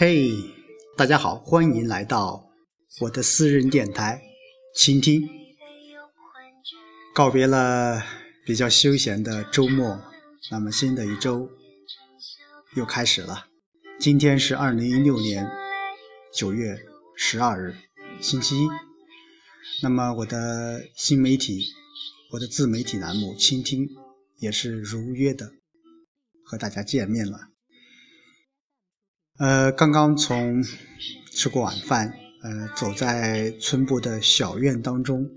嘿，大家好，欢迎来到我的私人电台，倾听。告别了比较休闲的周末，那么新的一周又开始了。今天是二零一六年九月十二日，星期一。那么我的新媒体，我的自媒体栏目《倾听》也是如约的和大家见面了。呃，刚刚从吃过晚饭，呃，走在村部的小院当中，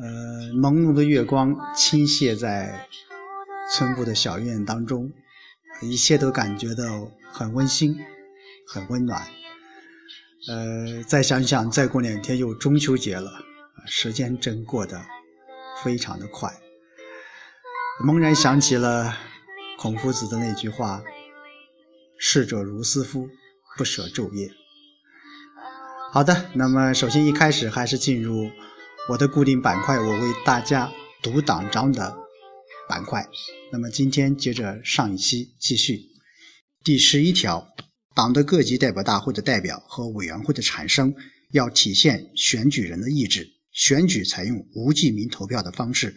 呃，朦胧的月光倾泻在村部的小院当中，一切都感觉到很温馨，很温暖。呃，再想想，再过两天又中秋节了，时间真过得非常的快。猛然想起了孔夫子的那句话。逝者如斯夫，不舍昼夜。好的，那么首先一开始还是进入我的固定板块，我为大家读党章的板块。那么今天接着上一期继续，第十一条，党的各级代表大会的代表和委员会的产生要体现选举人的意志，选举采用无记名投票的方式，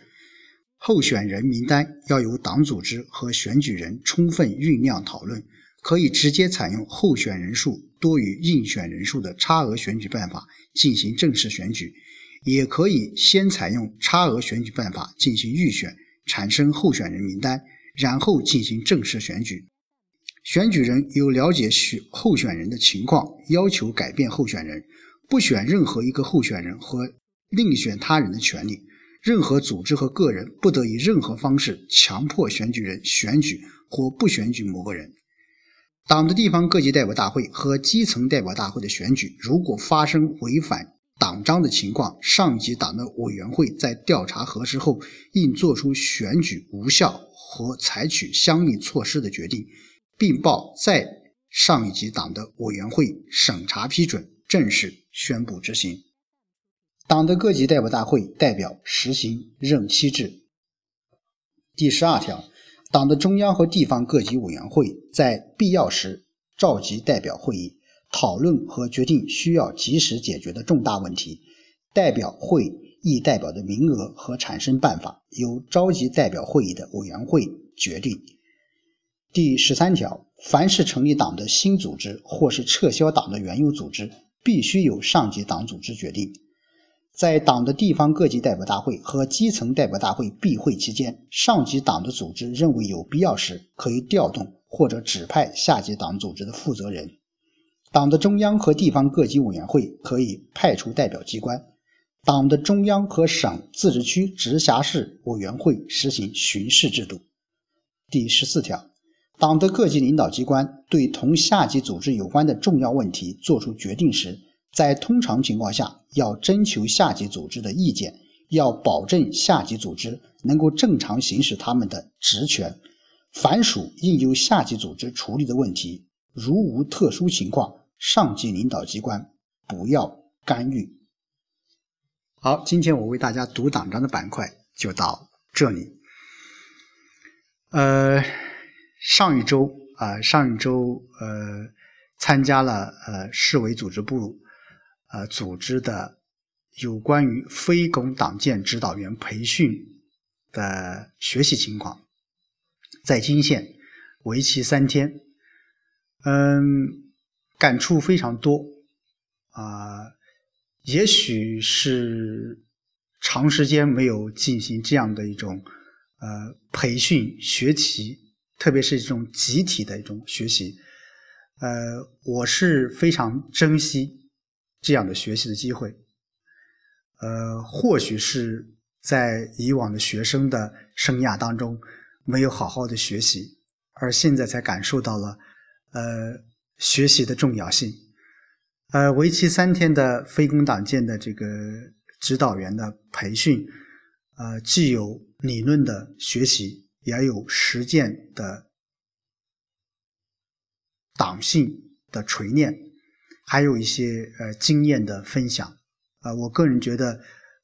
候选人名单要由党组织和选举人充分酝酿讨论。可以直接采用候选人数多于应选人数的差额选举办法进行正式选举，也可以先采用差额选举办法进行预选，产生候选人名单，然后进行正式选举。选举人有了解选候选人的情况，要求改变候选人，不选任何一个候选人和另选他人的权利。任何组织和个人不得以任何方式强迫选举人选举或不选举某个人。党的地方各级代表大会和基层代表大会的选举，如果发生违反党章的情况，上级党的委员会在调查核实后，应作出选举无效和采取相应措施的决定，并报在上一级党的委员会审查批准，正式宣布执行。党的各级代表大会代表实行任期制。第十二条。党的中央和地方各级委员会在必要时召集代表会议，讨论和决定需要及时解决的重大问题。代表会议代表的名额和产生办法由召集代表会议的委员会决定。第十三条，凡是成立党的新组织或是撤销党的原有组织，必须由上级党组织决定。在党的地方各级代表大会和基层代表大会闭会期间，上级党的组织认为有必要时，可以调动或者指派下级党组织的负责人。党的中央和地方各级委员会可以派出代表机关。党的中央和省、自治区、直辖市委员会实行巡视制度。第十四条，党的各级领导机关对同下级组织有关的重要问题作出决定时，在通常情况下，要征求下级组织的意见，要保证下级组织能够正常行使他们的职权。凡属应由下级组织处理的问题，如无特殊情况，上级领导机关不要干预。好，今天我为大家读党章的板块就到这里。呃，上一周啊，上一周呃，参加了呃市委组织部。呃，组织的有关于非公党建指导员培训的学习情况，在金县为期三天，嗯，感触非常多啊。也许是长时间没有进行这样的一种呃培训学习，特别是这种集体的一种学习，呃，我是非常珍惜。这样的学习的机会，呃，或许是在以往的学生的生涯当中没有好好的学习，而现在才感受到了呃学习的重要性。呃，为期三天的非公党建的这个指导员的培训，呃，既有理论的学习，也有实践的党性的锤炼。还有一些呃经验的分享，啊，我个人觉得，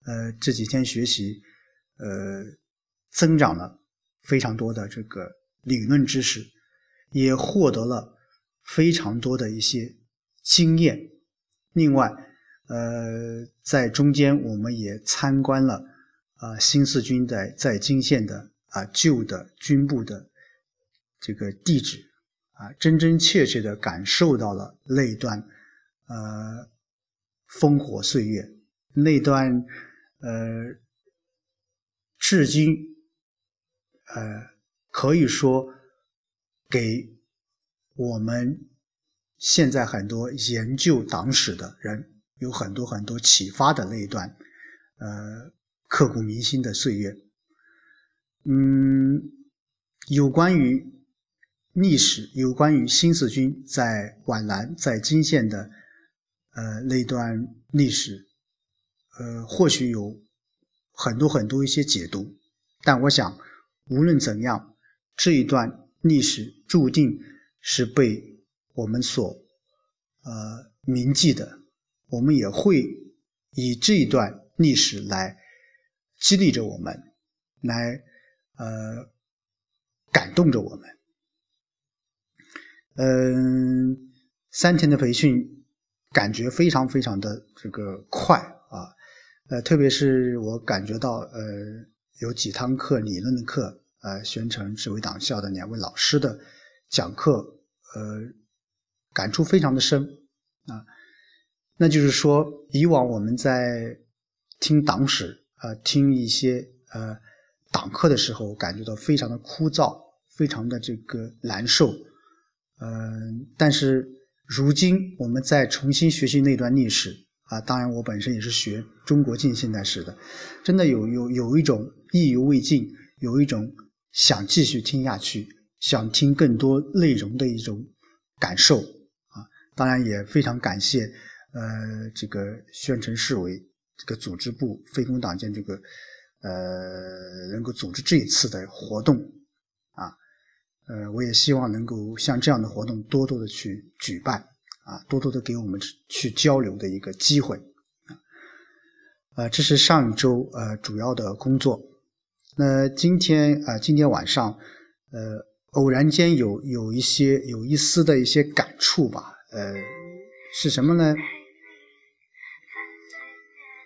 呃，这几天学习，呃，增长了非常多的这个理论知识，也获得了非常多的一些经验。另外，呃，在中间我们也参观了啊新四军在在泾县的啊旧的军部的这个地址啊，真真切切的感受到了那段呃烽火岁月，那段呃至今呃可以说给我们现在很多研究党史的人。有很多很多启发的那一段，呃，刻骨铭心的岁月。嗯，有关于历史，有关于新四军在皖南、在泾县的呃那段历史，呃，或许有很多很多一些解读。但我想，无论怎样，这一段历史注定是被我们所呃铭记的。我们也会以这一段历史来激励着我们，来呃感动着我们。嗯，三天的培训感觉非常非常的这个快啊，呃，特别是我感觉到呃有几堂课理论的课，呃，宣城指挥党校的两位老师的讲课，呃，感触非常的深啊。那就是说，以往我们在听党史啊，听一些呃党课的时候，感觉到非常的枯燥，非常的这个难受。嗯，但是如今我们再重新学习那段历史啊，当然我本身也是学中国近现代史的，真的有有有一种意犹未尽，有一种想继续听下去，想听更多内容的一种感受啊。当然也非常感谢。呃，这个宣城市委这个组织部非公党建这个呃，能够组织这一次的活动，呃，我也希望能够像这样的活动多多的去举办啊，多多的给我们去交流的一个机会啊。呃，这是上一周呃主要的工作。那今天啊，今天晚上呃，偶然间有有一些有一丝的一些感触吧，呃，是什么呢？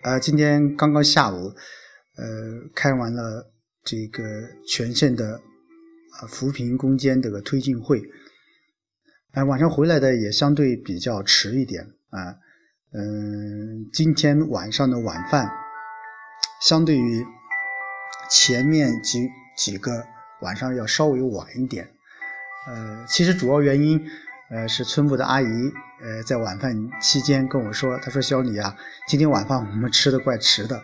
呃，今天刚刚下午，呃，开完了这个全县的啊扶贫攻坚这个推进会，哎，晚上回来的也相对比较迟一点啊，嗯，今天晚上的晚饭，相对于前面几几个晚上要稍微晚一点，呃，其实主要原因。呃，是村部的阿姨，呃，在晚饭期间跟我说，她说：“小李啊，今天晚饭我们吃的怪迟的，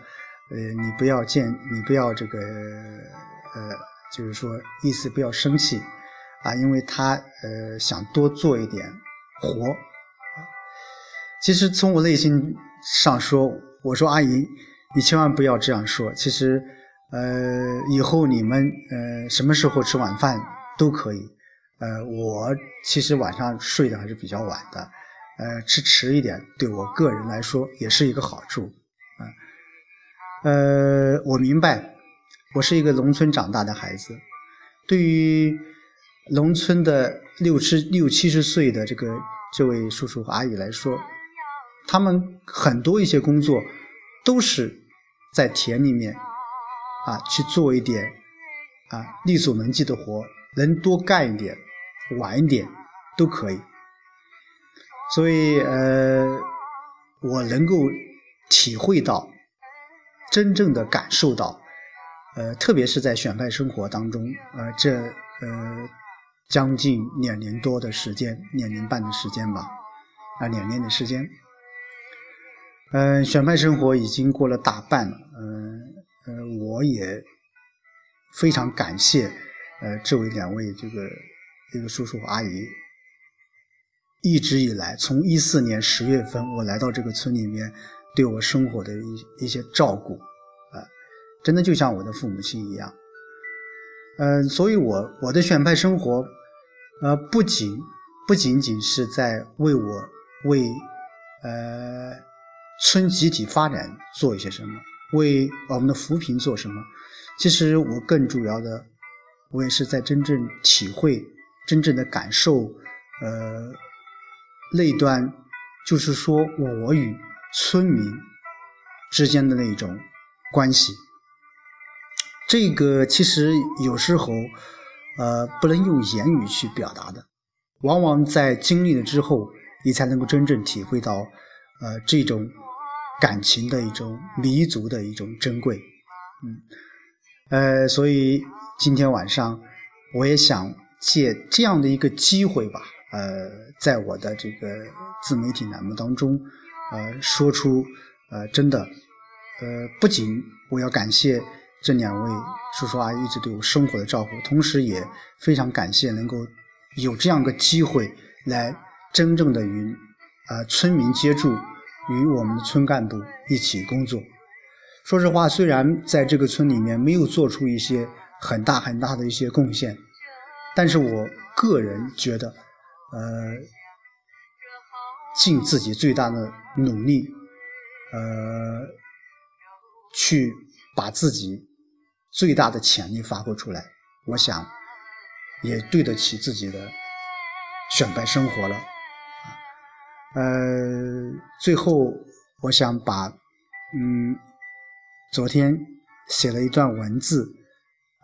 呃，你不要见，你不要这个，呃，就是说意思不要生气，啊，因为他呃想多做一点活，其实从我内心上说，我说阿姨，你千万不要这样说，其实，呃，以后你们呃什么时候吃晚饭都可以。”呃，我其实晚上睡得还是比较晚的，呃，吃迟一点对我个人来说也是一个好处，啊，呃，我明白，我是一个农村长大的孩子，对于农村的六七六七十岁的这个这位叔叔阿姨来说，他们很多一些工作都是在田里面啊去做一点啊力所能及的活。能多干一点，晚一点都可以。所以，呃，我能够体会到，真正的感受到，呃，特别是在选派生活当中，呃，这呃将近两年多的时间，两年半的时间吧，啊，两年的时间，嗯，选派生活已经过了大半了，嗯，呃，我也非常感谢。呃，这位两位这个一个叔叔阿姨，一直以来，从一四年十月份我来到这个村里面，对我生活的一一些照顾，真的就像我的父母亲一样。嗯，所以我我的选派生活，呃，不仅不仅仅是在为我为呃村集体发展做一些什么，为我们的扶贫做什么，其实我更主要的。我也是在真正体会、真正的感受，呃，那段就是说我与村民之间的那一种关系。这个其实有时候，呃，不能用言语去表达的，往往在经历了之后，你才能够真正体会到，呃，这种感情的一种弥足的一种珍贵。嗯，呃，所以今天晚上，我也想借这样的一个机会吧，呃，在我的这个自媒体栏目当中，呃，说出，呃，真的，呃，不仅我要感谢。这两位叔叔阿姨一直对我生活的照顾，同时也非常感谢能够有这样个机会来真正的与呃村民接触，与我们的村干部一起工作。说实话，虽然在这个村里面没有做出一些很大很大的一些贡献，但是我个人觉得，呃，尽自己最大的努力，呃，去把自己。最大的潜力发挥出来，我想也对得起自己的选白生活了。呃，最后我想把嗯昨天写了一段文字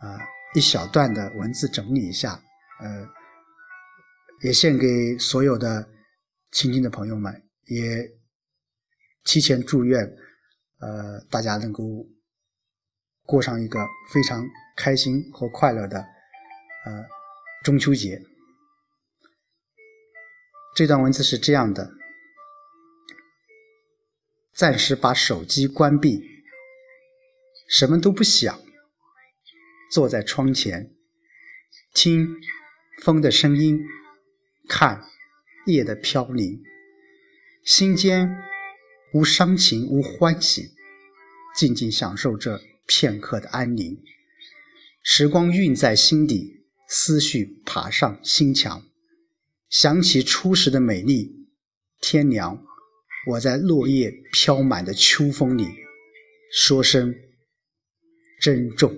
啊一小段的文字整理一下，呃，也献给所有的亲近的朋友们，也提前祝愿呃大家能够。过上一个非常开心和快乐的呃中秋节。这段文字是这样的：暂时把手机关闭，什么都不想，坐在窗前，听风的声音，看夜的飘零，心间无伤情，无欢喜，静静享受着。片刻的安宁，时光蕴在心底，思绪爬上心墙，想起初时的美丽。天凉，我在落叶飘满的秋风里，说声珍重。